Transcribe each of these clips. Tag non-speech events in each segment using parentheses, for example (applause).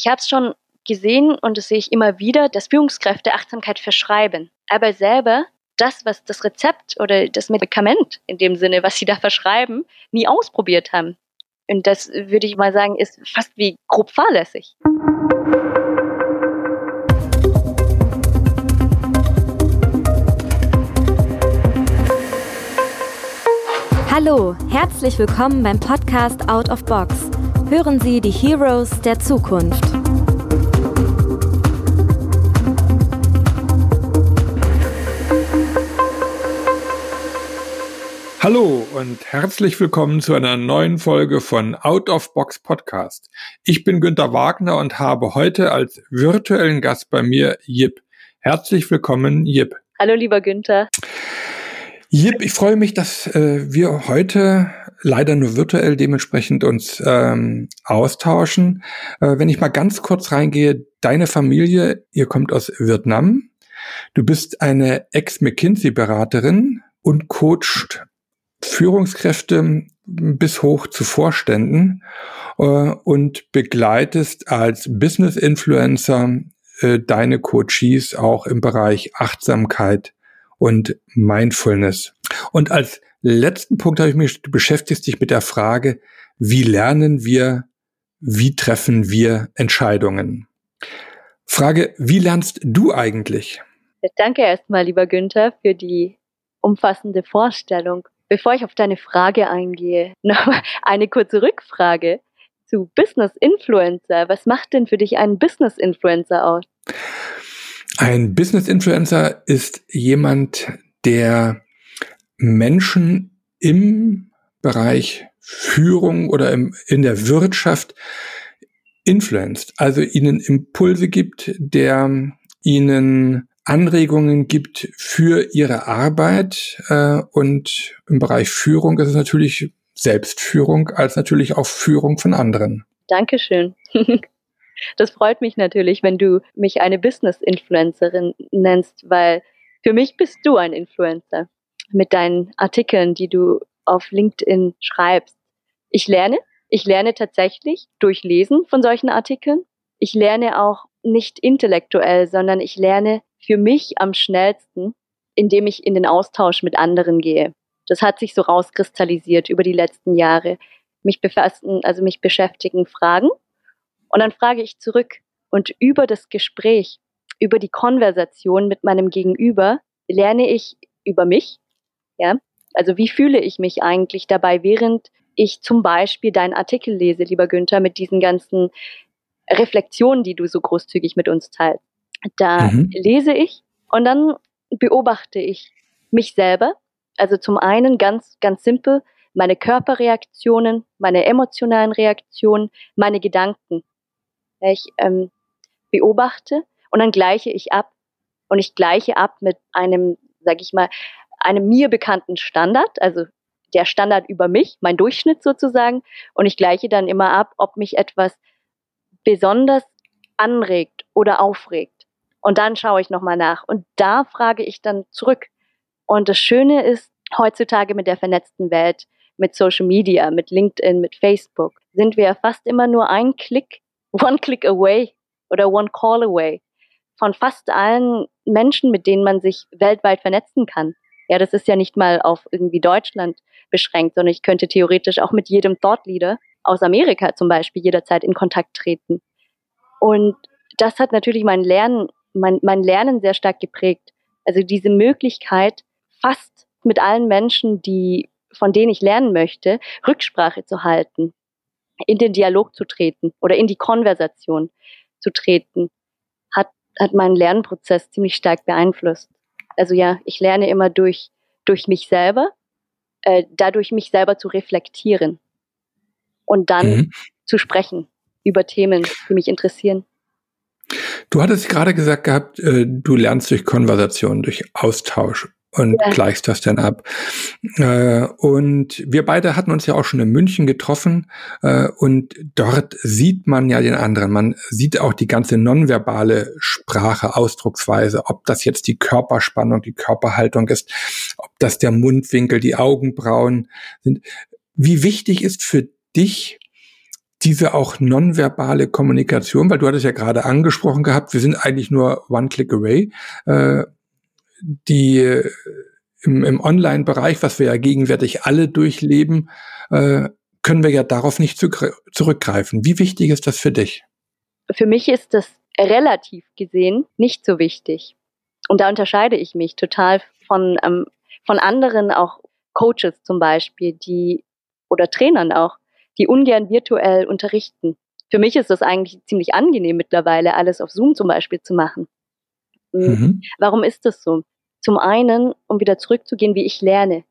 Ich habe es schon gesehen und das sehe ich immer wieder, dass Führungskräfte Achtsamkeit verschreiben. Aber selber das, was das Rezept oder das Medikament in dem Sinne, was sie da verschreiben, nie ausprobiert haben. Und das würde ich mal sagen, ist fast wie grob fahrlässig. Hallo, herzlich willkommen beim Podcast Out of Box. Hören Sie die Heroes der Zukunft. Hallo und herzlich willkommen zu einer neuen Folge von Out of Box Podcast. Ich bin Günter Wagner und habe heute als virtuellen Gast bei mir Jip. Herzlich willkommen, Jip. Hallo, lieber Günther. Jip, ich freue mich, dass äh, wir heute leider nur virtuell dementsprechend uns ähm, austauschen. Äh, wenn ich mal ganz kurz reingehe, deine Familie, ihr kommt aus Vietnam. Du bist eine Ex-McKinsey-Beraterin und coacht Führungskräfte bis hoch zu Vorständen äh, und begleitest als Business-Influencer äh, deine Coaches auch im Bereich Achtsamkeit und Mindfulness. Und als letzten Punkt habe ich mich, du beschäftigst dich mit der Frage, wie lernen wir, wie treffen wir Entscheidungen? Frage, wie lernst du eigentlich? Danke erstmal, lieber Günther, für die umfassende Vorstellung. Bevor ich auf deine Frage eingehe, (laughs) noch eine kurze Rückfrage zu Business Influencer. Was macht denn für dich einen Business Influencer aus? Ein Business Influencer ist jemand, der Menschen im Bereich Führung oder im, in der Wirtschaft influenced, also ihnen Impulse gibt, der ihnen Anregungen gibt für ihre Arbeit äh, und im Bereich Führung ist es natürlich Selbstführung als natürlich auch Führung von anderen. Dankeschön. (laughs) Das freut mich natürlich, wenn du mich eine Business-Influencerin nennst, weil für mich bist du ein Influencer mit deinen Artikeln, die du auf LinkedIn schreibst. Ich lerne, ich lerne tatsächlich durch Lesen von solchen Artikeln. Ich lerne auch nicht intellektuell, sondern ich lerne für mich am schnellsten, indem ich in den Austausch mit anderen gehe. Das hat sich so rauskristallisiert über die letzten Jahre. Mich befassen, also mich beschäftigen Fragen und dann frage ich zurück und über das Gespräch, über die Konversation mit meinem Gegenüber lerne ich über mich, ja, also wie fühle ich mich eigentlich dabei, während ich zum Beispiel deinen Artikel lese, lieber Günther, mit diesen ganzen Reflexionen, die du so großzügig mit uns teilst. Da mhm. lese ich und dann beobachte ich mich selber. Also zum einen ganz, ganz simpel meine Körperreaktionen, meine emotionalen Reaktionen, meine Gedanken. Ich ähm, beobachte und dann gleiche ich ab. Und ich gleiche ab mit einem, sag ich mal, einem mir bekannten Standard, also der Standard über mich, mein Durchschnitt sozusagen. Und ich gleiche dann immer ab, ob mich etwas besonders anregt oder aufregt. Und dann schaue ich nochmal nach. Und da frage ich dann zurück. Und das Schöne ist, heutzutage mit der vernetzten Welt, mit Social Media, mit LinkedIn, mit Facebook, sind wir fast immer nur ein Klick (laughs) one click away oder one call away von fast allen Menschen, mit denen man sich weltweit vernetzen kann. Ja, das ist ja nicht mal auf irgendwie Deutschland beschränkt, sondern ich könnte theoretisch auch mit jedem Thought Leader aus Amerika zum Beispiel jederzeit in Kontakt treten. Und das hat natürlich mein Lernen, mein, mein Lernen sehr stark geprägt. Also diese Möglichkeit, fast mit allen Menschen, die, von denen ich lernen möchte, Rücksprache zu halten in den Dialog zu treten oder in die Konversation zu treten, hat, hat meinen Lernprozess ziemlich stark beeinflusst. Also ja, ich lerne immer durch, durch mich selber, äh, dadurch mich selber zu reflektieren und dann mhm. zu sprechen über Themen, die mich interessieren. Du hattest gerade gesagt gehabt, äh, du lernst durch Konversation, durch Austausch und ja. gleichst das dann ab. Äh, und wir beide hatten uns ja auch schon in München getroffen äh, und dort sieht man ja den anderen. Man sieht auch die ganze nonverbale Sprache, Ausdrucksweise, ob das jetzt die Körperspannung, die Körperhaltung ist, ob das der Mundwinkel, die Augenbrauen sind. Wie wichtig ist für dich diese auch nonverbale Kommunikation, weil du hattest ja gerade angesprochen gehabt, wir sind eigentlich nur one click away, äh, die äh, im, im Online-Bereich, was wir ja gegenwärtig alle durchleben, äh, können wir ja darauf nicht zu, zurückgreifen. Wie wichtig ist das für dich? Für mich ist das relativ gesehen nicht so wichtig. Und da unterscheide ich mich total von, ähm, von anderen, auch Coaches zum Beispiel, die oder Trainern auch, die ungern virtuell unterrichten. Für mich ist das eigentlich ziemlich angenehm mittlerweile, alles auf Zoom zum Beispiel zu machen. Hm. Mhm. Warum ist das so? Zum einen, um wieder zurückzugehen, wie ich lerne.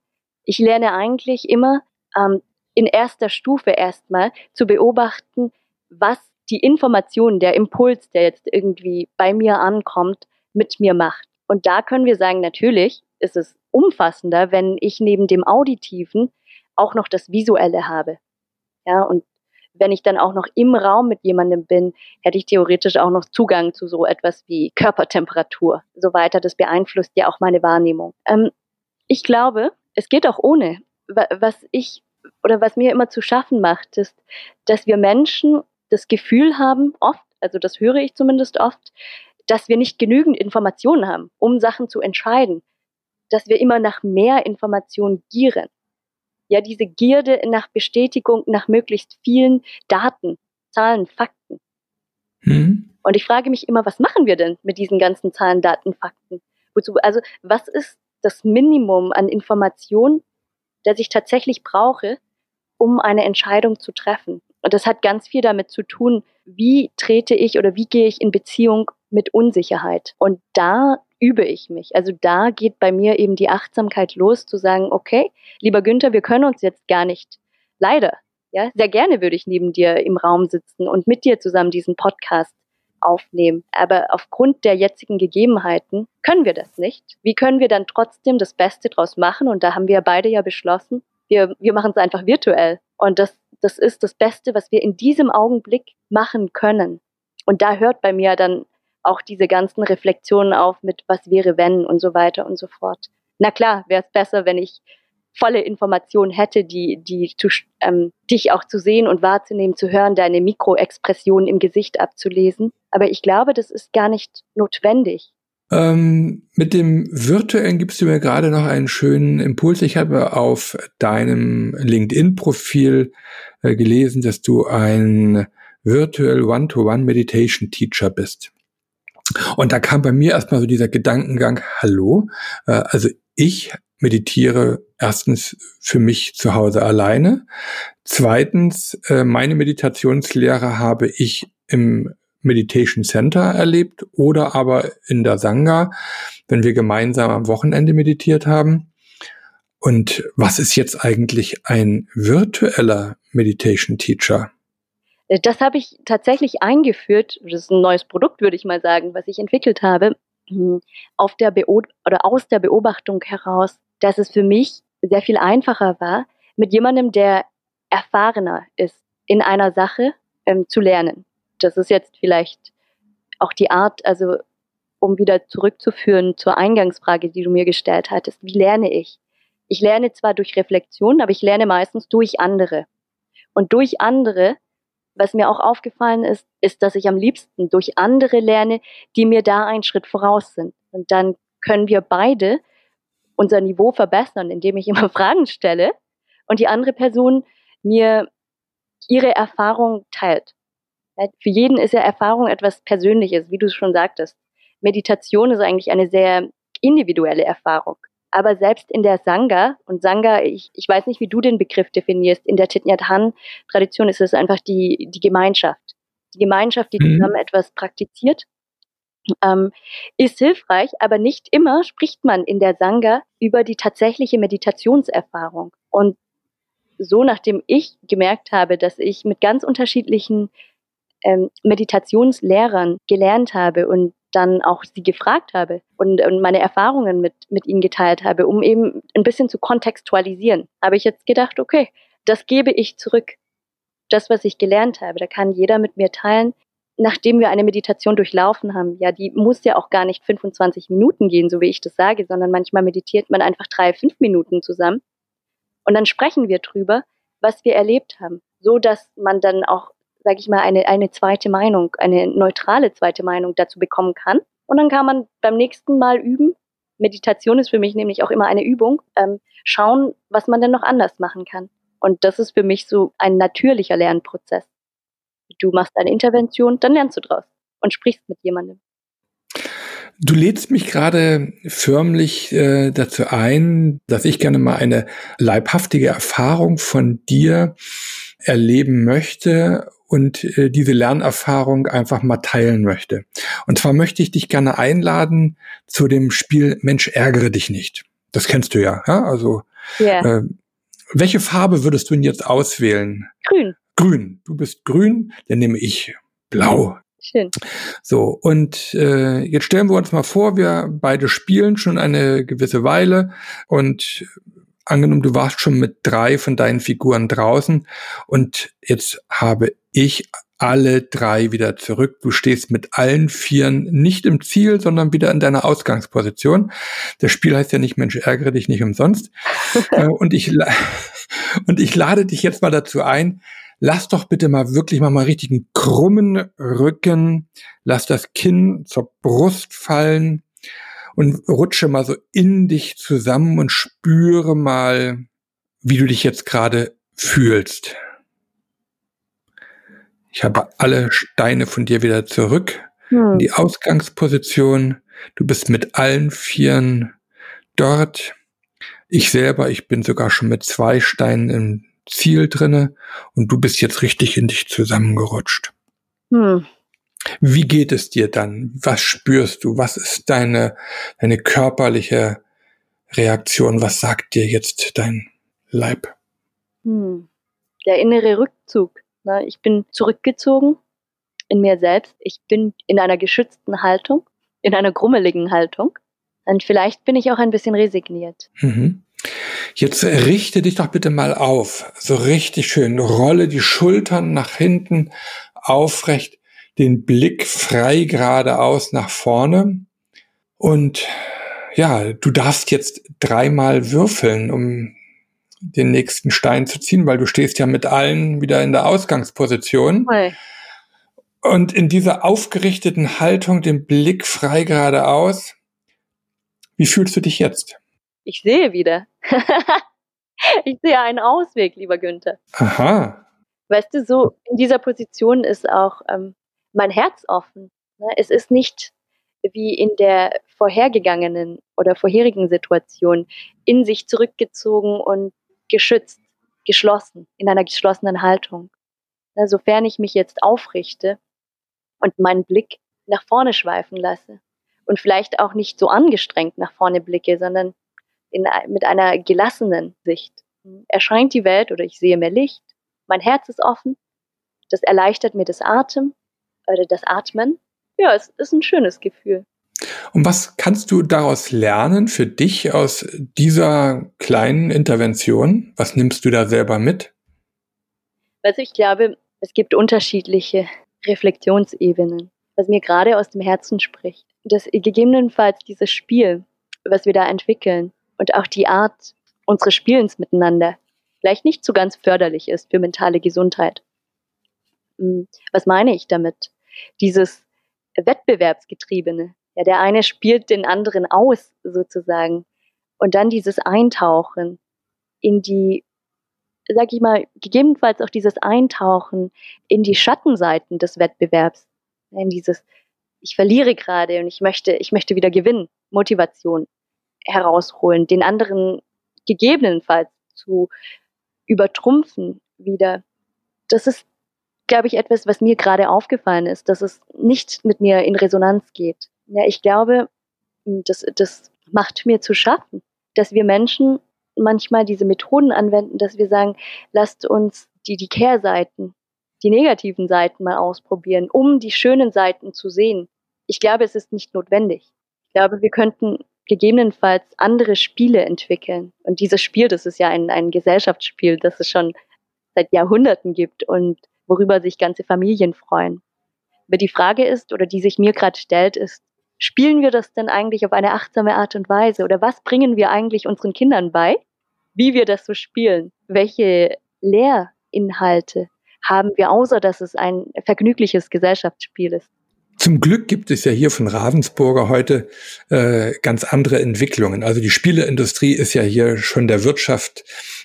Ich lerne eigentlich immer ähm, in erster Stufe erstmal zu beobachten, was die Information, der Impuls, der jetzt irgendwie bei mir ankommt, mit mir macht. Und da können wir sagen, natürlich ist es umfassender, wenn ich neben dem Auditiven auch noch das Visuelle habe. Ja, und wenn ich dann auch noch im Raum mit jemandem bin, hätte ich theoretisch auch noch Zugang zu so etwas wie Körpertemperatur, so weiter. Das beeinflusst ja auch meine Wahrnehmung. Ähm, ich glaube, es geht auch ohne. Was ich oder was mir immer zu schaffen macht, ist, dass wir Menschen das Gefühl haben, oft, also das höre ich zumindest oft, dass wir nicht genügend Informationen haben, um Sachen zu entscheiden, dass wir immer nach mehr Informationen gieren ja diese Gierde nach Bestätigung, nach möglichst vielen Daten, Zahlen, Fakten. Mhm. Und ich frage mich immer, was machen wir denn mit diesen ganzen Zahlen, Daten, Fakten? Wozu, also was ist das Minimum an Information, das ich tatsächlich brauche, um eine Entscheidung zu treffen? Und das hat ganz viel damit zu tun, wie trete ich oder wie gehe ich in Beziehung mit Unsicherheit. Und da übe ich mich. Also da geht bei mir eben die Achtsamkeit los, zu sagen, okay, lieber Günther, wir können uns jetzt gar nicht, leider, ja, sehr gerne würde ich neben dir im Raum sitzen und mit dir zusammen diesen Podcast aufnehmen. Aber aufgrund der jetzigen Gegebenheiten können wir das nicht. Wie können wir dann trotzdem das Beste draus machen? Und da haben wir beide ja beschlossen, wir, wir machen es einfach virtuell. Und das, das ist das Beste, was wir in diesem Augenblick machen können. Und da hört bei mir dann auch diese ganzen Reflexionen auf mit was wäre wenn und so weiter und so fort. Na klar, wäre es besser, wenn ich volle Informationen hätte, die, die zu, ähm, dich auch zu sehen und wahrzunehmen, zu hören, deine Mikroexpressionen im Gesicht abzulesen. Aber ich glaube, das ist gar nicht notwendig. Ähm, mit dem Virtuellen gibst du mir gerade noch einen schönen Impuls. Ich habe auf deinem LinkedIn-Profil äh, gelesen, dass du ein Virtual One-to-One Meditation Teacher bist. Und da kam bei mir erstmal so dieser Gedankengang, hallo, äh, also ich meditiere erstens für mich zu Hause alleine. Zweitens, äh, meine Meditationslehre habe ich im Meditation Center erlebt oder aber in der Sangha, wenn wir gemeinsam am Wochenende meditiert haben. Und was ist jetzt eigentlich ein virtueller Meditation Teacher? Äh, das habe ich tatsächlich eingeführt. Das ist ein neues Produkt, würde ich mal sagen, was ich entwickelt habe, hm, auf der Beo oder aus der Beobachtung heraus, dass es für mich sehr viel einfacher war, mit jemandem, der erfahrener ist in einer Sache, ähm, zu lernen. Das ist jetzt vielleicht auch die Art, also um wieder zurückzuführen zur Eingangsfrage, die du mir gestellt hattest. Wie lerne ich? Ich lerne zwar durch Reflexion, aber ich lerne meistens durch andere. Und durch andere was mir auch aufgefallen ist, ist, dass ich am liebsten durch andere lerne, die mir da einen Schritt voraus sind. Und dann können wir beide unser Niveau verbessern, indem ich immer (laughs) Fragen stelle und die andere Person mir ihre Erfahrung teilt. Für jeden ist ja Erfahrung etwas Persönliches, wie du es schon sagtest. Meditation ist eigentlich eine sehr individuelle Erfahrung. Aber selbst in der Sangha, und Sangha, ich, ich weiß nicht, wie du den Begriff definierst, in der Thich-Nhat-Hanh-Tradition ist es einfach die, die Gemeinschaft. Die Gemeinschaft, die mhm. zusammen etwas praktiziert, ähm, ist hilfreich, aber nicht immer spricht man in der Sangha über die tatsächliche Meditationserfahrung. Und so, nachdem ich gemerkt habe, dass ich mit ganz unterschiedlichen ähm, Meditationslehrern gelernt habe und dann auch sie gefragt habe und, und meine Erfahrungen mit, mit ihnen geteilt habe, um eben ein bisschen zu kontextualisieren, habe ich jetzt gedacht, okay, das gebe ich zurück. Das, was ich gelernt habe, da kann jeder mit mir teilen, nachdem wir eine Meditation durchlaufen haben. Ja, die muss ja auch gar nicht 25 Minuten gehen, so wie ich das sage, sondern manchmal meditiert man einfach drei, fünf Minuten zusammen. Und dann sprechen wir drüber, was wir erlebt haben, so dass man dann auch sage ich mal, eine, eine zweite Meinung, eine neutrale zweite Meinung dazu bekommen kann. Und dann kann man beim nächsten Mal üben. Meditation ist für mich nämlich auch immer eine Übung. Ähm, schauen, was man denn noch anders machen kann. Und das ist für mich so ein natürlicher Lernprozess. Du machst eine Intervention, dann lernst du draus und sprichst mit jemandem. Du lädst mich gerade förmlich äh, dazu ein, dass ich gerne mal eine leibhaftige Erfahrung von dir erleben möchte und äh, diese Lernerfahrung einfach mal teilen möchte. Und zwar möchte ich dich gerne einladen zu dem Spiel Mensch ärgere dich nicht. Das kennst du ja, ja? Also yeah. äh, welche Farbe würdest du denn jetzt auswählen? Grün. Grün. Du bist grün, dann nehme ich blau. Schön. So, und äh, jetzt stellen wir uns mal vor, wir beide spielen schon eine gewisse Weile und angenommen, du warst schon mit drei von deinen Figuren draußen und jetzt habe ich alle drei wieder zurück. Du stehst mit allen Vieren nicht im Ziel, sondern wieder in deiner Ausgangsposition. Das Spiel heißt ja nicht Mensch, ärgere dich nicht umsonst. (laughs) Äh, und ich, (laughs) und ich lade dich jetzt mal dazu ein, lass doch bitte mal wirklich mal mal richtigen krummen Rücken, lass das Kinn zur Brust fallen und rutsche mal so in dich zusammen und spüre mal, wie du dich jetzt gerade fühlst. Ich habe alle Steine von dir wieder zurück hm. in die Ausgangsposition. Du bist mit allen Vieren dort. Ich selber, ich bin sogar schon mit zwei Steinen im Ziel drinne und du bist jetzt richtig in dich zusammengerutscht. Hm. Wie geht es dir dann? Was spürst du? Was ist deine, deine körperliche Reaktion? Was sagt dir jetzt dein Leib? Hm. Der innere Rückzug. Ne? Ich bin zurückgezogen in mir selbst. Ich bin in einer geschützten Haltung, in einer grummeligen Haltung. Und vielleicht bin ich auch ein bisschen resigniert. Mhm. Jetzt richte dich doch bitte mal auf. So richtig schön. Rolle die Schultern nach hinten aufrecht, den Blick frei geradeaus nach vorne. Und ja, du darfst jetzt dreimal würfeln, um den nächsten Stein zu ziehen, weil du stehst ja mit allen wieder in der Ausgangsposition. Hey. Und in dieser aufgerichteten Haltung, den Blick frei geradeaus, wie fühlst du dich jetzt? ich sehe wieder. (laughs) ich sehe einen Ausweg, lieber Günther. Aha. Weißt du, so in dieser Position ist auch ähm, mein Herz offen. Ne? Es ist nicht wie in der vorhergegangenen oder vorherigen Situation in sich zurückgezogen und geschützt, geschlossen, in einer geschlossenen Haltung. Ne? Sofern ich mich jetzt aufrichte und meinen Blick nach vorne schweifen lasse und vielleicht auch nicht so angestrengt nach vorne blicke, sondern in, mit einer gelassenen Sicht. Erscheint die Welt oder ich sehe mehr Licht, mein Herz ist offen, das erleichtert mir das Atem das Atmen. Ja, es ist ein schönes Gefühl. Und was kannst du daraus lernen für dich aus dieser kleinen Intervention? Was nimmst du da selber mit? Also ich glaube, es gibt unterschiedliche Reflexionsebenen, was mir gerade aus dem Herzen spricht. Dass gegebenenfalls dieses Spiel, was wir da entwickeln, und auch die Art unseres Spielens miteinander vielleicht nicht so ganz förderlich ist für mentale Gesundheit. Hm, was meine ich damit? Dieses Wettbewerbsgetriebene. Ja, der eine spielt den anderen aus, sozusagen. Und dann dieses Eintauchen in die, sag ich mal, gegebenenfalls auch dieses Eintauchen in die Schattenseiten des Wettbewerbs. In dieses, ich verliere gerade und ich möchte, ich möchte wieder gewinnen. Motivation herausholen, den anderen gegebenenfalls zu übertrumpfen wieder. Das ist, glaube ich, etwas, was mir gerade aufgefallen ist, dass es nicht mit mir in Resonanz geht. Ja, ich glaube, das, das macht mir zu schaffen, dass wir Menschen manchmal diese Methoden anwenden, dass wir sagen, lasst uns die, die Kehrseiten, die negativen Seiten mal ausprobieren, um die schönen Seiten zu sehen. Ich glaube, es ist nicht notwendig. Ich glaube, wir könnten gegebenenfalls andere Spiele entwickeln. Und dieses Spiel, das ist ja ein, ein Gesellschaftsspiel, das es schon seit Jahrhunderten gibt und worüber sich ganze Familien freuen. Aber die Frage ist, oder die sich mir gerade stellt, ist, spielen wir das denn eigentlich auf eine achtsame Art und Weise? Oder was bringen wir eigentlich unseren Kindern bei, wie wir das so spielen? Welche Lehrinhalte haben wir, außer dass es ein vergnügliches Gesellschaftsspiel ist. Zum Glück gibt es ja hier von Ravensburger heute äh, ganz andere Entwicklungen. Also die Spieleindustrie ist ja hier schon der Wirtschaft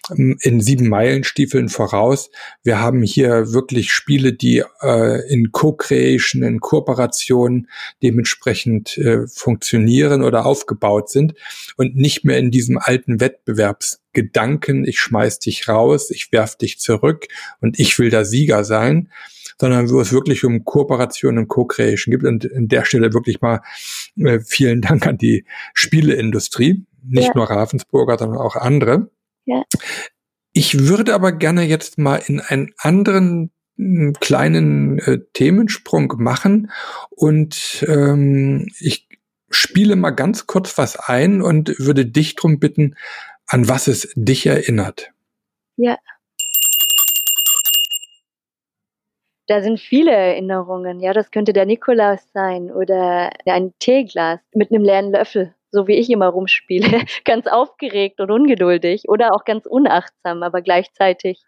ähm, in sieben Meilenstiefeln voraus. Wir haben hier wirklich Spiele, die äh, in Co-Creation, in Kooperation dementsprechend äh, funktionieren oder aufgebaut sind und nicht mehr in diesem alten Wettbewerbsgedanken, ich schmeiß dich raus, ich werf dich zurück und ich will der Sieger sein, sondern wo es wirklich um Kooperation und Co-Creation gibt. Und an der Stelle wirklich mal äh, vielen Dank an die Spieleindustrie, nicht ja. nur Ravensburger, sondern auch andere. Ja. Ich würde aber gerne jetzt mal in einen anderen hm, kleinen äh, Themensprung machen und ähm, ich spiele mal ganz kurz was ein und würde dich drum bitten, an was es dich erinnert. Ja. Da sind viele Erinnerungen. Ja, das könnte der Nikolaus sein oder ein Teeglas mit einem leeren Löffel, so wie ich immer rumspiele. (laughs) ganz aufgeregt und ungeduldig oder auch ganz unachtsam, aber gleichzeitig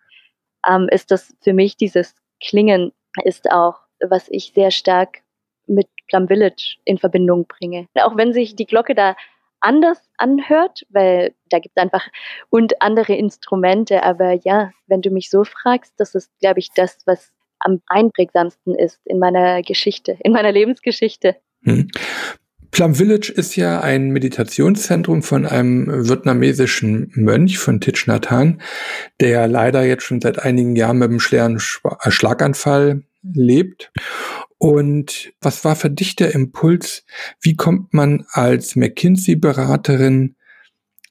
ähm, ist das für mich dieses Klingen ist auch, was ich sehr stark mit Plum Village in Verbindung bringe. Auch wenn sich die Glocke da anders anhört, weil da gibt es einfach und andere Instrumente. Aber ja, wenn du mich so fragst, das ist, glaube ich, das, was am einprägsamsten ist in meiner Geschichte, in meiner Lebensgeschichte. Hm. Plum Village ist ja ein Meditationszentrum von einem vietnamesischen Mönch von Thich Nhat Hanh, der leider jetzt schon seit einigen Jahren mit einem schweren äh, Schlaganfall lebt. Und was war für dich der Impuls? Wie kommt man als McKinsey-Beraterin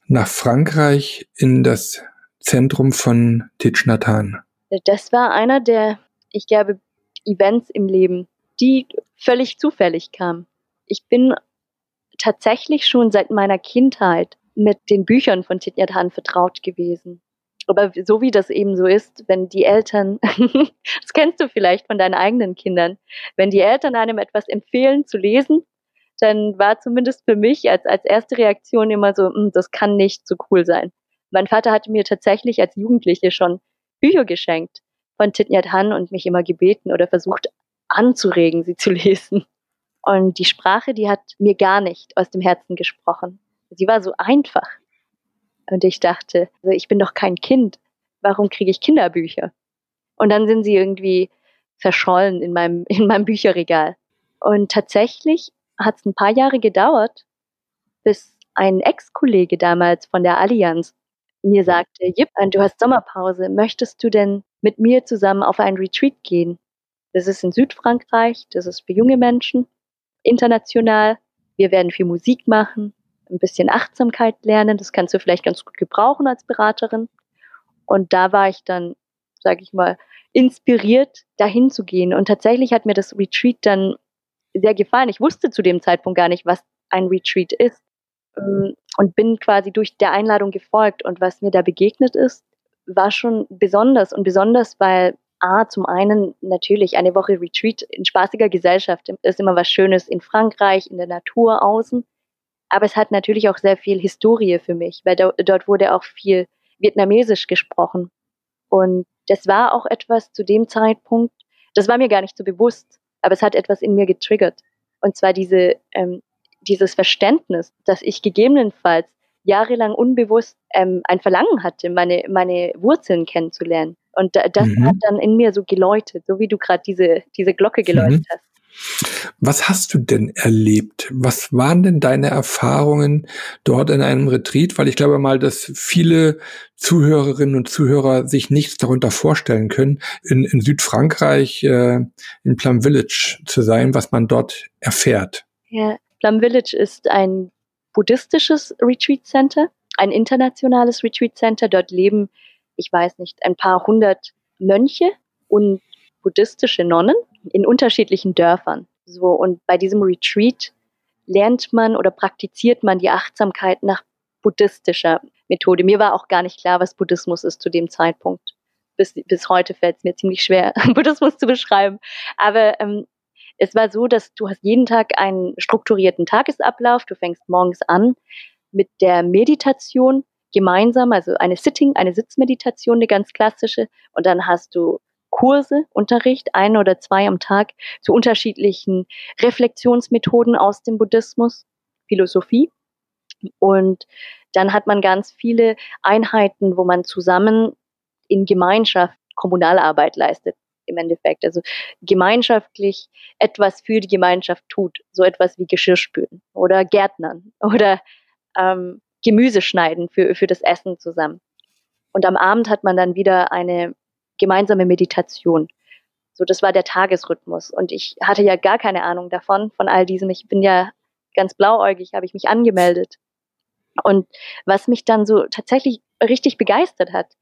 nach Frankreich in das Zentrum von Thich Nhat Hanh? Das war einer der ich glaube, Events im Leben, die völlig zufällig kamen. Ich bin tatsächlich schon seit meiner Kindheit mit den Büchern von Thich Han vertraut gewesen. Aber so wie das eben so ist, wenn die Eltern, (laughs) das kennst du vielleicht von deinen eigenen Kindern, wenn die Eltern einem etwas empfehlen zu lesen, dann war zumindest für mich als, als erste Reaktion immer so, hm, das kann nicht so cool sein. Mein Vater hatte mir tatsächlich als Jugendliche schon Bücher geschenkt von Thich Nhat Han und mich immer gebeten oder versucht anzuregen, sie zu (laughs) lesen. Und die Sprache, die hat mir gar nicht aus dem Herzen gesprochen. Sie war so einfach. Und ich dachte, also ich bin doch kein Kind. Warum kriege ich Kinderbücher? Und dann sind sie irgendwie verschollen in meinem, (laughs) in meinem Bücherregal. Und tatsächlich hat es ein paar Jahre gedauert, bis ein Ex-Kollege damals von der Allianz mir sagte, Jip, du hast Sommerpause, möchtest du denn mit mir zusammen auf ein Retreat gehen. Das ist in Südfrankreich, das ist für junge Menschen, international. Wir werden viel Musik machen, ein bisschen Achtsamkeit lernen. Das kannst du vielleicht ganz gut gebrauchen als Beraterin. Und da war ich dann, sage ich mal, inspiriert, dahin zu gehen. Und tatsächlich hat mir das Retreat dann sehr gefallen. Ich wusste zu dem Zeitpunkt gar nicht, was ein Retreat ist. Ähm, und bin quasi durch der Einladung gefolgt. Und was mir da begegnet ist, war schon besonders und besonders, weil A, zum einen natürlich eine Woche Retreat in spaßiger Gesellschaft ist immer was Schönes in Frankreich, in der Natur außen. Aber es hat natürlich auch sehr viel Historie für mich, weil da, dort wurde auch viel Vietnamesisch gesprochen. Und das war auch etwas zu dem Zeitpunkt, das war mir gar nicht so bewusst, aber es hat etwas in mir getriggert. Und zwar diese, ähm, dieses Verständnis, dass ich gegebenenfalls jahrelang unbewusst ähm, ein Verlangen hatte, meine, meine Wurzeln kennenzulernen. Und das mhm. hat dann in mir so geläutet, so wie du gerade diese, diese Glocke mhm. geläutet mhm. hast. Was hast du denn erlebt? Was waren denn deine Erfahrungen dort in einem Retreat? Weil ich glaube mal, dass viele Zuhörerinnen und Zuhörer sich nichts darunter vorstellen können, in, in Südfrankreich, äh, in Plum Village zu sein, was man dort erfährt. Ja, Plum Village ist ein buddhistisches Retreat Center, ein internationales Retreat Center. Dort leben, ich weiß nicht, ein paar hundert Mönche und buddhistische Nonnen in unterschiedlichen Dörfern. So, und bei diesem Retreat lernt man oder praktiziert man die Achtsamkeit nach buddhistischer Methode. Mir war auch gar nicht klar, was Buddhismus ist zu dem Zeitpunkt. Bis, bis heute fällt es mir ziemlich schwer, (laughs) Buddhismus zu beschreiben. Aber ähm, es war so, dass du hast jeden Tag einen strukturierten Tagesablauf. Du fängst morgens an mit der Meditation gemeinsam, also eine Sitting, eine Sitzmeditation, eine ganz klassische. Und dann hast du Kurse, Unterricht, ein oder zwei am Tag zu unterschiedlichen Reflexionsmethoden aus dem Buddhismus, Philosophie. Und dann hat man ganz viele Einheiten, wo man zusammen in Gemeinschaft Kommunalarbeit leistet im Endeffekt. Also gemeinschaftlich etwas für die Gemeinschaft tut. So etwas wie Geschirrspülen oder Gärtnern (laughs) oder ähm, Gemüse schneiden für, für das Essen zusammen. Und am Abend hat man dann wieder eine gemeinsame Meditation. So, das war der Tagesrhythmus. Und ich hatte ja gar keine Ahnung davon, von all diesem. Ich bin ja ganz blauäugig, habe ich mich angemeldet. Und was mich dann so tatsächlich richtig begeistert hat,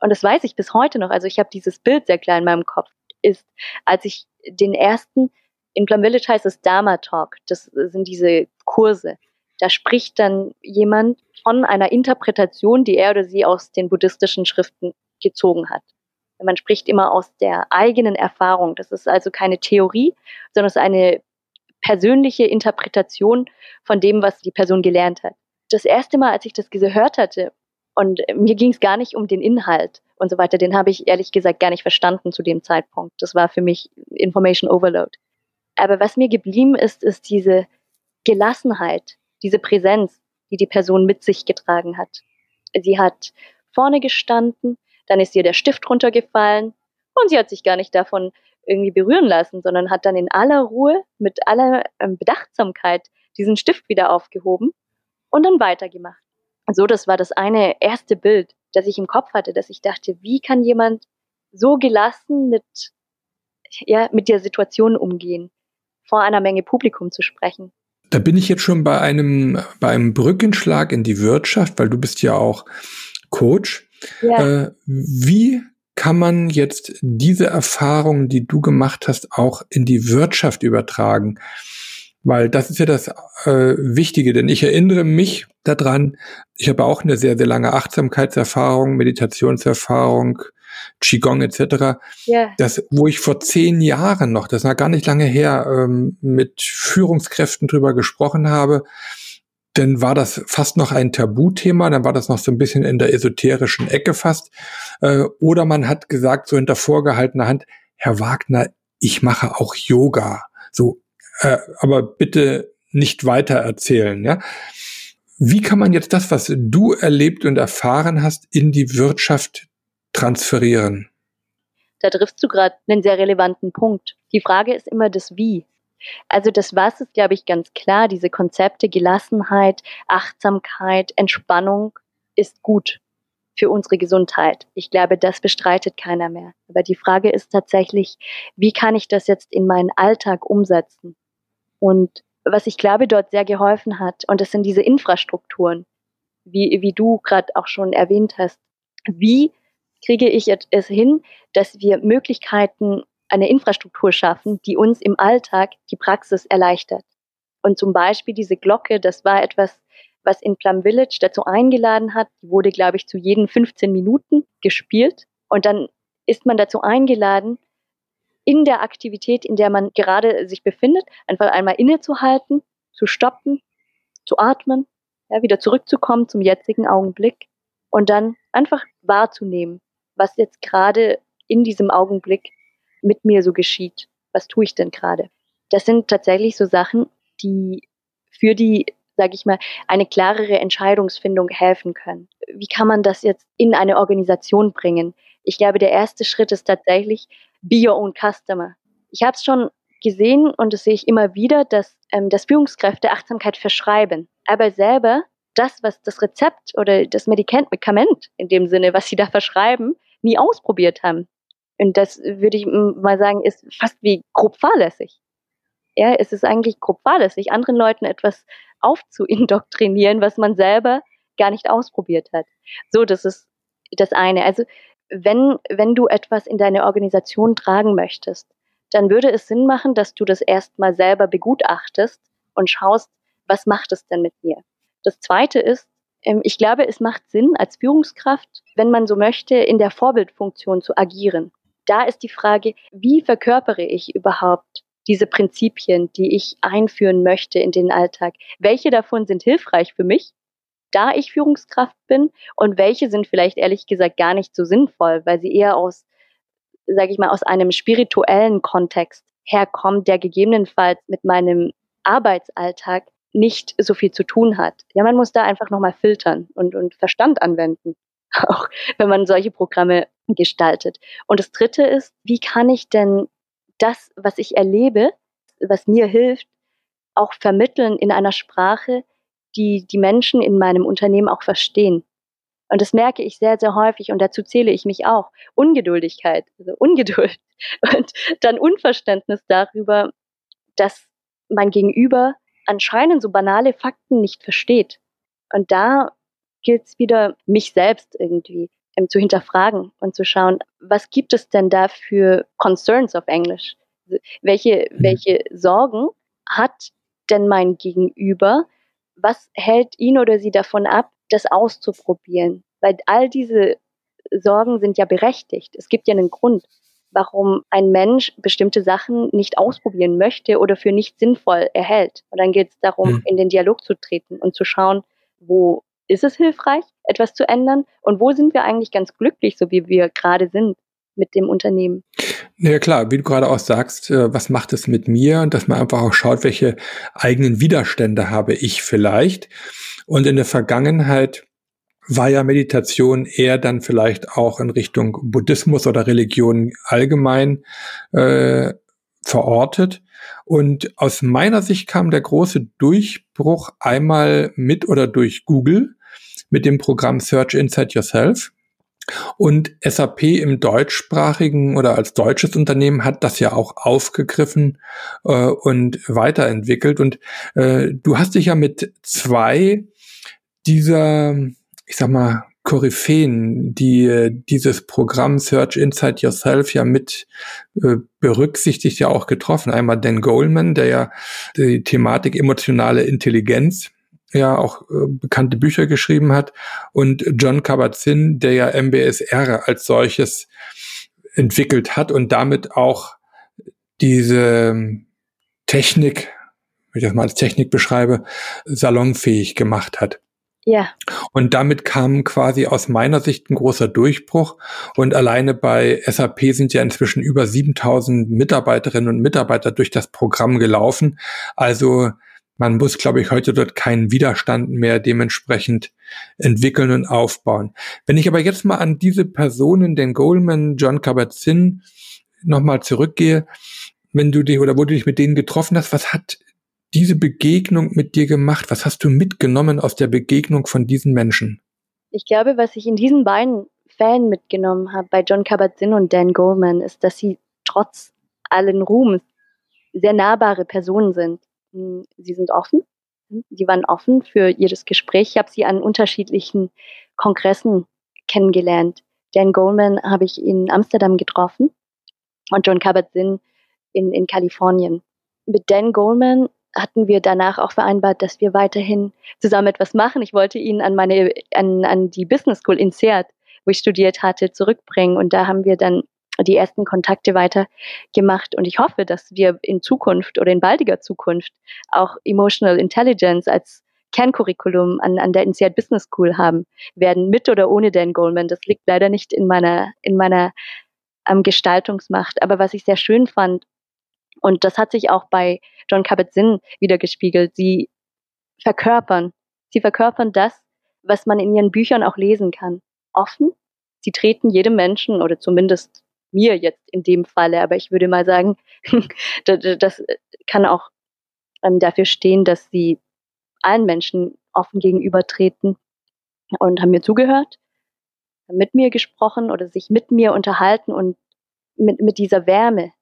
und das weiß ich bis heute noch, also ich habe dieses Bild sehr klar in meinem Kopf, ist, als ich den ersten, in Plum Village heißt es Dharma Talk, das sind diese Kurse. Da spricht dann jemand von einer Interpretation, die er oder sie aus den buddhistischen Schriften gezogen hat. Man spricht immer aus der eigenen Erfahrung. Das ist also keine Theorie, sondern es ist eine persönliche Interpretation von dem, was die Person gelernt hat. Das erste Mal, als ich das gehört hatte, und mir ging es gar nicht um den Inhalt und so weiter, den habe ich ehrlich gesagt gar nicht verstanden zu dem Zeitpunkt. Das war für mich Information Overload. Aber was mir geblieben ist, ist diese Gelassenheit, diese Präsenz, die die Person mit sich getragen hat. Sie hat vorne gestanden, dann ist ihr der Stift runtergefallen und sie hat sich gar nicht davon irgendwie berühren lassen, sondern hat dann in aller Ruhe, mit aller ähm, Bedachtsamkeit diesen Stift wieder aufgehoben und dann weitergemacht. So, das war das eine erste Bild, das ich im Kopf hatte, dass ich dachte, wie kann jemand so gelassen mit, ja, mit der Situation umgehen, vor einer Menge Publikum zu sprechen. Da bin ich jetzt schon bei einem, bei einem Brückenschlag in die Wirtschaft, weil du bist ja auch Coach. Ja. Äh, wie kann man jetzt diese Erfahrungen, die du gemacht hast, auch in die Wirtschaft übertragen? Weil das ist ja das äh, Wichtige, denn ich erinnere mich daran, ich habe auch eine sehr, sehr lange Achtsamkeitserfahrung, Meditationserfahrung, Qigong etc. Yeah. Das, wo ich vor zehn Jahren noch, das war gar nicht lange her, ähm, mit Führungskräften drüber gesprochen habe, dann war das fast noch ein Tabuthema, dann war das noch so ein bisschen in der esoterischen Ecke fast. Äh, oder man hat gesagt, so hinter vorgehaltener Hand, Herr Wagner, ich mache auch Yoga. So, äh, aber bitte nicht weiter erzählen, ja. Wie kann man jetzt das, was du erlebt und erfahren hast, in die Wirtschaft transferieren? Da triffst du gerade einen sehr relevanten Punkt. Die Frage ist immer das Wie. Also das Was ist, glaube ich, ganz klar. Diese Konzepte Gelassenheit, Achtsamkeit, Entspannung ist gut für unsere Gesundheit. Ich glaube, das bestreitet keiner mehr. Aber die Frage ist tatsächlich, wie kann ich das jetzt in meinen Alltag umsetzen? Und was ich glaube, dort sehr geholfen hat, und das sind diese Infrastrukturen, wie, wie du gerade auch schon erwähnt hast. Wie kriege ich es hin, dass wir Möglichkeiten, eine Infrastruktur schaffen, die uns im Alltag die Praxis erleichtert? Und zum Beispiel diese Glocke, das war etwas, was in Plum Village dazu eingeladen hat. Die wurde, glaube ich, zu jeden 15 Minuten gespielt. Und dann ist man dazu eingeladen, in der Aktivität, in der man gerade sich befindet, einfach einmal innezuhalten, zu stoppen, zu atmen, ja, wieder zurückzukommen zum jetzigen Augenblick und dann einfach wahrzunehmen, was jetzt gerade in diesem Augenblick mit mir so geschieht. Was tue ich denn gerade? Das sind tatsächlich so Sachen, die für die, sage ich mal, eine klarere Entscheidungsfindung helfen können. Wie kann man das jetzt in eine Organisation bringen? Ich glaube, der erste Schritt ist tatsächlich, be your own customer. Ich habe es schon gesehen und das sehe ich immer wieder, dass, ähm, dass Führungskräfte Achtsamkeit verschreiben, aber selber das, was das Rezept oder das Medikament in dem Sinne, was sie da verschreiben, nie ausprobiert haben. Und das würde ich mal sagen, ist fast wie grob fahrlässig. Ja, es ist eigentlich grob fahrlässig, anderen Leuten etwas aufzuindoktrinieren, was man selber gar nicht ausprobiert hat. So, das ist das eine. Also wenn, wenn du etwas in deine Organisation tragen möchtest, dann würde es Sinn machen, dass du das erstmal selber begutachtest und schaust, was macht es denn mit mir? Das zweite ist, ähm, ich glaube, es macht Sinn, als Führungskraft, wenn man so möchte, in der Vorbildfunktion zu agieren. Da ist die Frage, wie verkörpere ich überhaupt diese Prinzipien, die ich einführen möchte in den Alltag? Welche davon sind hilfreich für mich da ich Führungskraft bin und welche sind vielleicht ehrlich gesagt gar nicht so sinnvoll, weil sie eher aus sage ich mal, aus einem spirituellen Kontext herkommt, der gegebenenfalls mit meinem Arbeitsalltag nicht so viel zu tun hat. Ja, man muss da einfach nochmal filtern und, und Verstand anwenden, (laughs) auch wenn man solche Programme gestaltet. Und das Dritte ist, wie kann ich denn das, was ich erlebe, was mir hilft, auch vermitteln in einer Sprache, die die Menschen in meinem Unternehmen auch verstehen. Und das merke ich sehr, sehr häufig und dazu zähle ich mich auch. Ungeduldigkeit, also Ungeduld (laughs) und dann Unverständnis darüber, dass mein Gegenüber anscheinend so banale Fakten nicht versteht. Und da gilt es wieder, mich selbst irgendwie ähm, zu hinterfragen und zu schauen, was gibt es denn da für Concerns auf Englisch? Welche, mhm. welche Sorgen hat denn mein Gegenüber? Was hält ihn oder sie davon ab, das auszuprobieren? Weil all diese Sorgen sind ja berechtigt. Es gibt ja einen Grund, warum ein Mensch bestimmte Sachen nicht ausprobieren möchte oder für nicht sinnvoll erhält. Und dann geht es darum, mhm. in den Dialog zu treten und zu schauen, wo ist es hilfreich, etwas zu ändern und wo sind wir eigentlich ganz glücklich, so wie wir gerade sind mit dem Unternehmen. Ja klar, wie du gerade auch sagst, äh, was macht es mit mir und dass man einfach auch schaut, welche eigenen Widerstände habe ich vielleicht. Und in der Vergangenheit war ja Meditation eher dann vielleicht auch in Richtung Buddhismus oder Religion allgemein äh, verortet. Und aus meiner Sicht kam der große Durchbruch einmal mit oder durch Google mit dem Programm Search Inside Yourself. Und SAP im deutschsprachigen oder als deutsches Unternehmen hat das ja auch aufgegriffen äh, und weiterentwickelt. Und äh, du hast dich ja mit zwei dieser, ich sag mal, Koryphäen, die äh, dieses Programm Search Inside Yourself ja mit äh, berücksichtigt, ja auch getroffen. Einmal Dan Goleman, der ja die Thematik emotionale Intelligenz ja auch äh, bekannte Bücher geschrieben hat und John Kabat-Zinn, der ja MBSR als solches entwickelt hat und damit auch diese Technik, wenn ich das mal als Technik beschreibe, salonfähig gemacht hat. Ja. Und damit kam quasi aus meiner Sicht ein großer Durchbruch. Und alleine bei SAP sind ja inzwischen über 7000 Mitarbeiterinnen und Mitarbeiter durch das Programm gelaufen. Also man muss, glaube ich, heute dort keinen Widerstand mehr dementsprechend entwickeln und aufbauen. Wenn ich aber jetzt mal an diese Personen, den Goldman, John Kabat-Zinn, nochmal zurückgehe, wenn du dich oder wo du dich mit denen getroffen hast, was hat diese Begegnung mit dir gemacht? Was hast du mitgenommen aus der Begegnung von diesen Menschen? Ich glaube, was ich in diesen beiden Fällen mitgenommen habe, bei John Kabat-Zinn und Dan Goleman, ist, dass sie trotz allen Ruhms sehr nahbare Personen sind. Hm, sie sind offen. Sie waren offen für jedes Gespräch. Ich habe sie an unterschiedlichen Kongressen kennengelernt. Dan Goleman habe ich in Amsterdam getroffen und John Kabat-Zinn in, in Kalifornien. Mit Dan Goleman hatten wir danach auch vereinbart, dass wir weiterhin zusammen etwas machen. Ich wollte ihn an meine, an, an die Business School in Seat, wo ich studiert hatte, zurückbringen. Und da haben wir dann die ersten Kontakte weiter gemacht. Und ich hoffe, dass wir in Zukunft oder in baldiger Zukunft auch Emotional Intelligence als Kerncurriculum an, an der INSEAD Business School haben werden, mit oder ohne Dan Goldman. Das liegt leider nicht in meiner, in meiner ähm, Gestaltungsmacht. Aber was ich sehr schön fand, und das hat sich auch bei John Kabat-Zinn wieder gespiegelt. Sie verkörpern, sie verkörpern das, was man in ihren Büchern auch lesen kann. Offen. Sie treten jedem Menschen oder zumindest mir jetzt in dem Falle, aber ich würde mal sagen, (laughs) das kann auch ähm, dafür stehen, dass sie allen Menschen offen gegenübertreten und haben mir zugehört, mit mir gesprochen oder sich mit mir unterhalten und mit, mit dieser Wärme,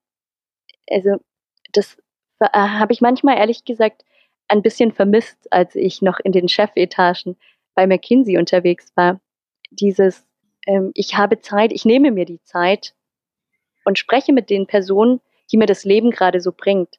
also das äh, habe ich manchmal ehrlich gesagt ein bisschen vermisst, als ich noch in den Chefetagen bei McKinsey unterwegs war. Dieses, ähm, ich habe Zeit, ich nehme mir die Zeit und spreche mit den Personen, die mir das Leben gerade so bringt.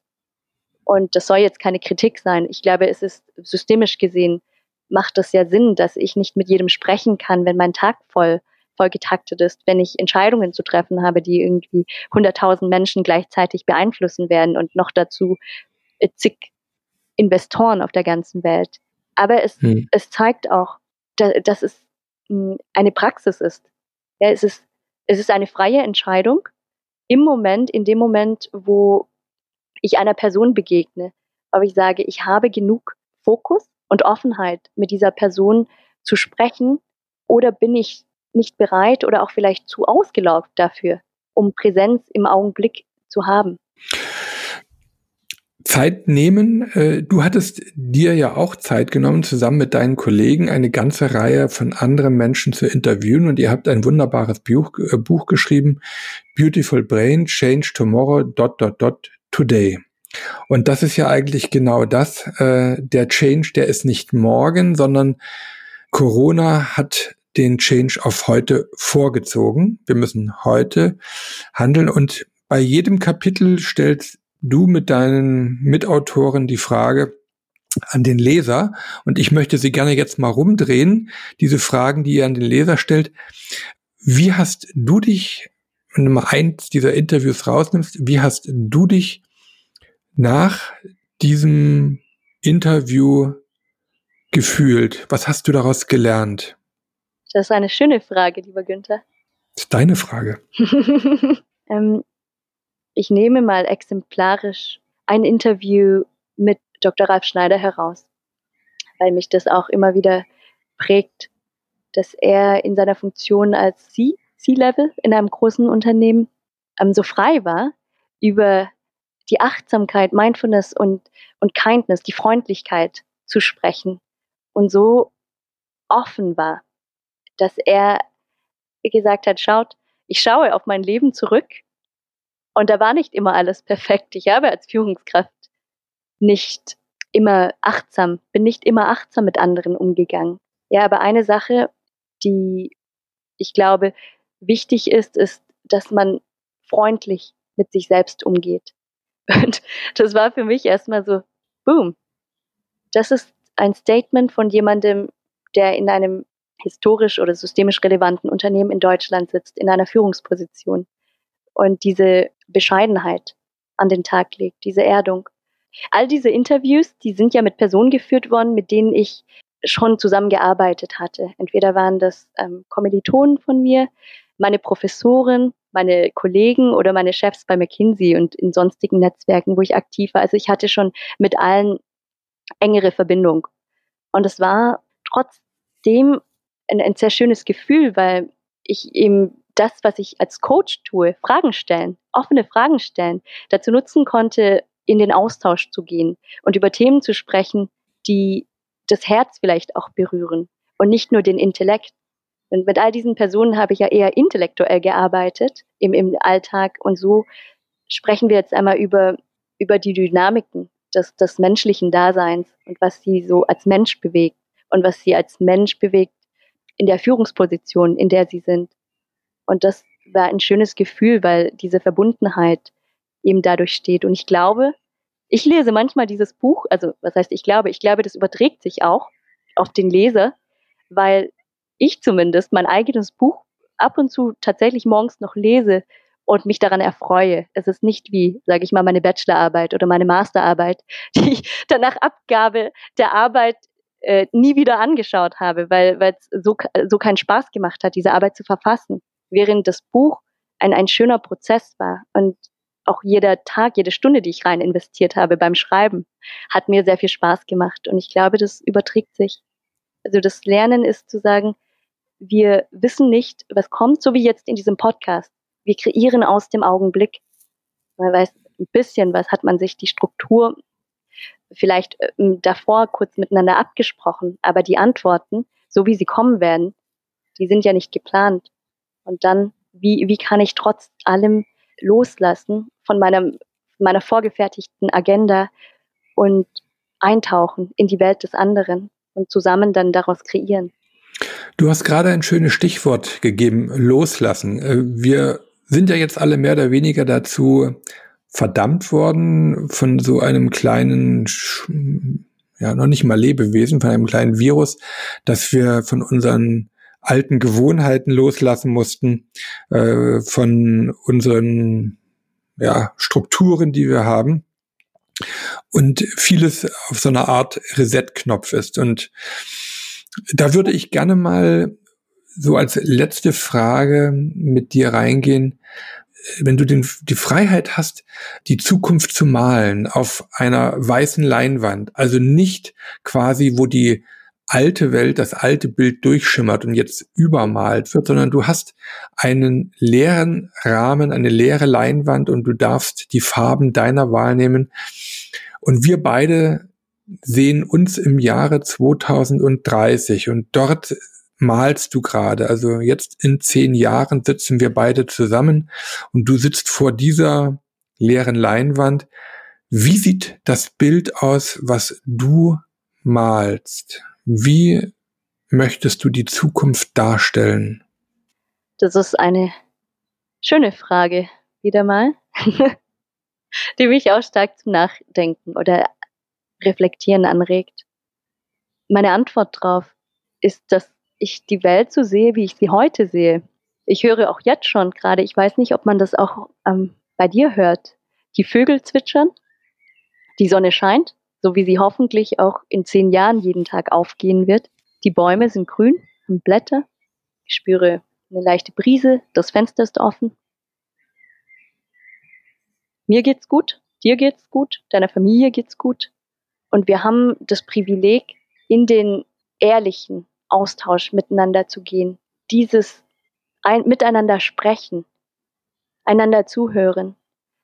Und das soll jetzt keine Kritik sein. Ich glaube, es ist systemisch gesehen, macht es ja Sinn, dass ich nicht mit jedem sprechen kann, wenn mein Tag voll voll getaktet ist, wenn ich Entscheidungen zu treffen habe, die irgendwie 100.000 Menschen gleichzeitig beeinflussen werden und noch dazu äh, zig Investoren auf der ganzen Welt. Aber es, hm. es zeigt auch, dass, es hm, eine Praxis ist. Ja, es ist, es ist eine freie Entscheidung, im Moment, in dem Moment, wo ich einer Person begegne, ob ich sage, ich habe genug Fokus und Offenheit, mit dieser Person zu sprechen, oder bin ich nicht bereit oder auch vielleicht zu ausgelaugt dafür, um Präsenz im Augenblick zu haben. Zeit nehmen. Äh, du hattest dir ja auch Zeit genommen, zusammen mit deinen Kollegen eine ganze Reihe von anderen Menschen zu interviewen und ihr habt ein wunderbares Buch, äh, Buch geschrieben, Beautiful Brain, Change Tomorrow, dot, dot, dot, today. Und das ist ja eigentlich genau das, äh, der Change, der ist nicht morgen, sondern Corona hat den Change auf heute vorgezogen. Wir müssen heute handeln und bei jedem Kapitel stellt du mit deinen Mitautoren die Frage an den Leser und ich möchte sie gerne jetzt mal rumdrehen, diese Fragen, die ihr an den Leser stellt. Wie hast du dich, wenn du mal eins dieser Interviews rausnimmst, wie hast du dich nach diesem Interview gefühlt? Was hast du daraus gelernt? Das ist eine schöne Frage, lieber Günther. Das ist deine Frage. (laughs) (laughs) ähm, ich nehme mal exemplarisch ein Interview mit Dr. Ralf Schneider heraus, weil mich das auch immer wieder prägt, dass er in seiner Funktion als C-Level in einem großen Unternehmen ähm, so frei war, über die Achtsamkeit, Mindfulness und, und Kindness, die Freundlichkeit zu sprechen und so offen war dass er gesagt hat, schaut, ich schaue auf mein Leben zurück und da war nicht immer alles perfekt. Ich habe als Führungskraft nicht immer achtsam, bin nicht immer achtsam mit anderen umgegangen. Ja, aber eine Sache, die ich glaube wichtig ist, ist, dass man freundlich mit sich selbst umgeht. (laughs) Und das war für mich erstmal so, boom. Das ist ein Statement von jemandem, der in einem historisch oder systemisch relevanten Unternehmen in Deutschland sitzt, in einer Führungsposition und diese Bescheidenheit an den Tag legt, diese Erdung. All diese Interviews, die sind ja mit Personen geführt worden, mit denen ich schon zusammengearbeitet hatte. Entweder waren das ähm, Kommilitonen von mir, meine Professoren, meine Kollegen oder meine Chefs bei McKinsey und in sonstigen Netzwerken, wo ich aktiv war. Also ich hatte schon mit allen engere Verbindung. Und es war trotzdem ein, ein sehr schönes Gefühl, weil ich eben das, was ich als Coach tue, Fragen stellen, offene Fragen stellen, dazu nutzen konnte, in den Austausch zu gehen und über Themen zu sprechen, die das Herz vielleicht auch berühren und nicht nur den Intellekt. Und mit all diesen Personen habe ich ja eher intellektuell gearbeitet im, im Alltag und so sprechen wir jetzt einmal über, über die Dynamiken des, des menschlichen Daseins und was sie so als Mensch bewegt und was sie als Mensch bewegt, in der Führungsposition, in der sie sind. Und das war ein schönes Gefühl, weil diese Verbundenheit eben dadurch steht. Und ich glaube, ich lese manchmal dieses Buch, also was heißt ich glaube, ich glaube, das überträgt sich auch auf den Leser, weil ich zumindest mein eigenes Buch ab und zu tatsächlich morgens noch lese und mich daran erfreue. Es ist nicht wie, sage ich mal, meine Bachelorarbeit oder meine Masterarbeit, (laughs) die ich dann nach Abgabe der Arbeit äh, nie wieder angeschaut habe, weil es so, so keinen Spaß gemacht hat, diese Arbeit zu verfassen. Während das Buch ein, ein schöner Prozess war und auch jeder Tag, jede Stunde, die ich rein investiert habe beim Schreiben, hat mir sehr viel Spaß gemacht. Und ich glaube, das überträgt sich. Also das Lernen ist zu sagen, wir wissen nicht, was kommt, so wie jetzt in diesem Podcast. Wir kreieren aus dem Augenblick. Man weiß ein bisschen, was hat man sich die Struktur vielleicht äh, davor kurz miteinander abgesprochen, aber die Antworten, so wie sie kommen werden, die sind ja nicht geplant. Und dann, wie, wie kann ich trotz allem loslassen von meiner, meiner vorgefertigten Agenda und eintauchen in die Welt des anderen und zusammen dann daraus kreieren. Du hast gerade ein schönes Stichwort gegeben, loslassen. Äh, wir sind ja jetzt alle mehr oder weniger dazu verdammt worden von so einem kleinen, ja, noch nicht mal Lebewesen, von einem kleinen Virus, dass wir von unseren alten Gewohnheiten loslassen mussten, äh, von unseren ja, Strukturen, die wir haben. Und vieles auf so einer Art Reset-Knopf ist. Und da würde ich gerne mal so als letzte Frage mit dir reingehen wenn du den, die Freiheit hast, die Zukunft zu malen auf einer weißen Leinwand, also nicht quasi, wo die alte Welt, das alte Bild durchschimmert und jetzt übermalt wird, sondern du hast einen leeren Rahmen, eine leere Leinwand und du darfst die Farben deiner Wahl nehmen. Und wir beide sehen uns im Jahre 2030 und dort malst du gerade. Also jetzt in zehn Jahren sitzen wir beide zusammen und du sitzt vor dieser leeren Leinwand. Wie sieht das Bild aus, was du malst? Wie möchtest du die Zukunft darstellen? Das ist eine schöne Frage, wieder mal, (laughs) die mich auch stark zum Nachdenken oder Reflektieren anregt. Meine Antwort darauf ist, dass ich die Welt so sehe, wie ich sie heute sehe. Ich höre auch jetzt schon gerade, ich weiß nicht, ob man das auch ähm, bei dir hört, die Vögel zwitschern, die Sonne scheint, so wie sie hoffentlich auch in zehn Jahren jeden Tag aufgehen wird. Die Bäume sind grün und Blätter. Ich spüre eine leichte Brise, das Fenster ist offen. Mir geht's gut, dir geht's gut, deiner Familie geht's gut. Und wir haben das Privileg, in den ehrlichen Austausch miteinander zu gehen, dieses ein, miteinander sprechen, einander zuhören,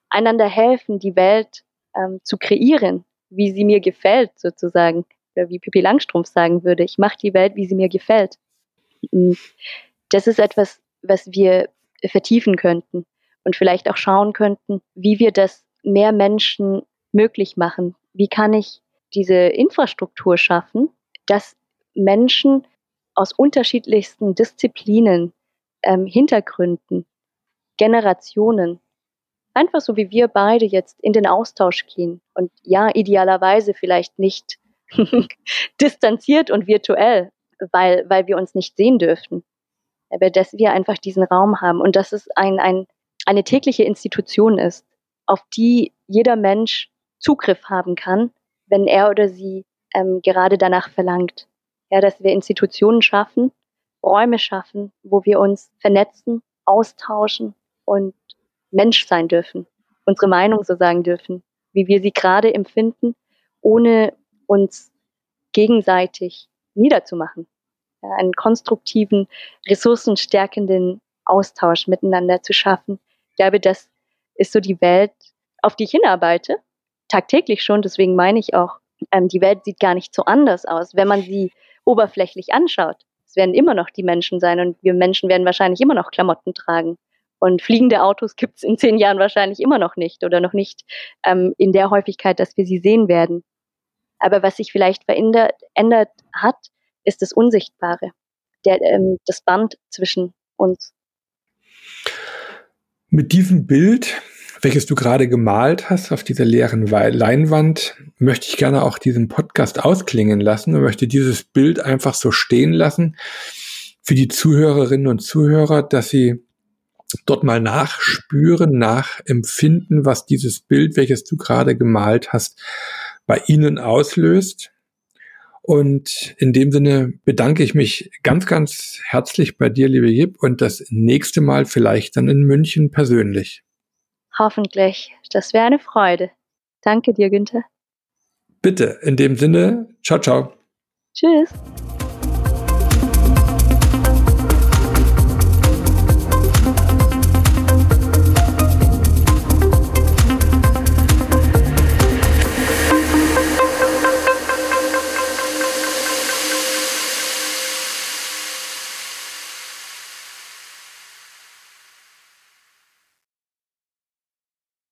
einander helfen, die Welt ähm, zu kreieren, wie sie mir gefällt, sozusagen. Oder wie Pippi Langstrumpf sagen würde, ich mache die Welt, wie sie mir gefällt. Mm, das ist etwas, was wir vertiefen könnten und vielleicht auch schauen könnten, wie wir das mehr Menschen möglich machen. Wie kann ich diese Infrastruktur schaffen, dass Menschen aus unterschiedlichsten Disziplinen, ähm, Hintergründen, Generationen einfach so wie wir beide jetzt in den Austausch gehen und ja, idealerweise vielleicht nicht (laughs) distanziert und virtuell, weil, weil wir uns nicht sehen dürften, aber dass wir einfach diesen Raum haben und dass es ein, ein, eine tägliche Institution ist, auf die jeder Mensch Zugriff haben kann, wenn er oder sie ähm, gerade danach verlangt. Ja, dass wir Institutionen schaffen, Räume schaffen, wo wir uns vernetzen, austauschen und Mensch sein dürfen, unsere Meinung so sagen dürfen, wie wir sie gerade empfinden, ohne uns gegenseitig niederzumachen. Ja, einen konstruktiven, ressourcenstärkenden Austausch miteinander zu schaffen. Ich glaube, das ist so die Welt, auf die ich hinarbeite, tagtäglich schon. Deswegen meine ich auch, ähm, die Welt sieht gar nicht so anders aus, wenn man sie oberflächlich anschaut. Es werden immer noch die Menschen sein und wir Menschen werden wahrscheinlich immer noch Klamotten tragen. Und fliegende Autos gibt es in zehn Jahren wahrscheinlich immer noch nicht oder noch nicht ähm, in der Häufigkeit, dass wir sie sehen werden. Aber was sich vielleicht verändert ändert hat, ist das Unsichtbare, der, ähm, das Band zwischen uns. Mit diesem Bild, welches du gerade gemalt hast auf dieser leeren Leinwand, möchte ich gerne auch diesen Podcast ausklingen lassen und möchte dieses Bild einfach so stehen lassen für die Zuhörerinnen und Zuhörer, dass sie dort mal nachspüren, nachempfinden, was dieses Bild, welches du gerade gemalt hast, bei Ihnen auslöst. Und in dem Sinne bedanke ich mich ganz, ganz herzlich bei dir, liebe Jip, und das nächste Mal vielleicht dann in München persönlich. Hoffentlich. Das wäre eine Freude. Danke dir, Günther. Bitte, in dem Sinne, ciao, ciao. Tschüss.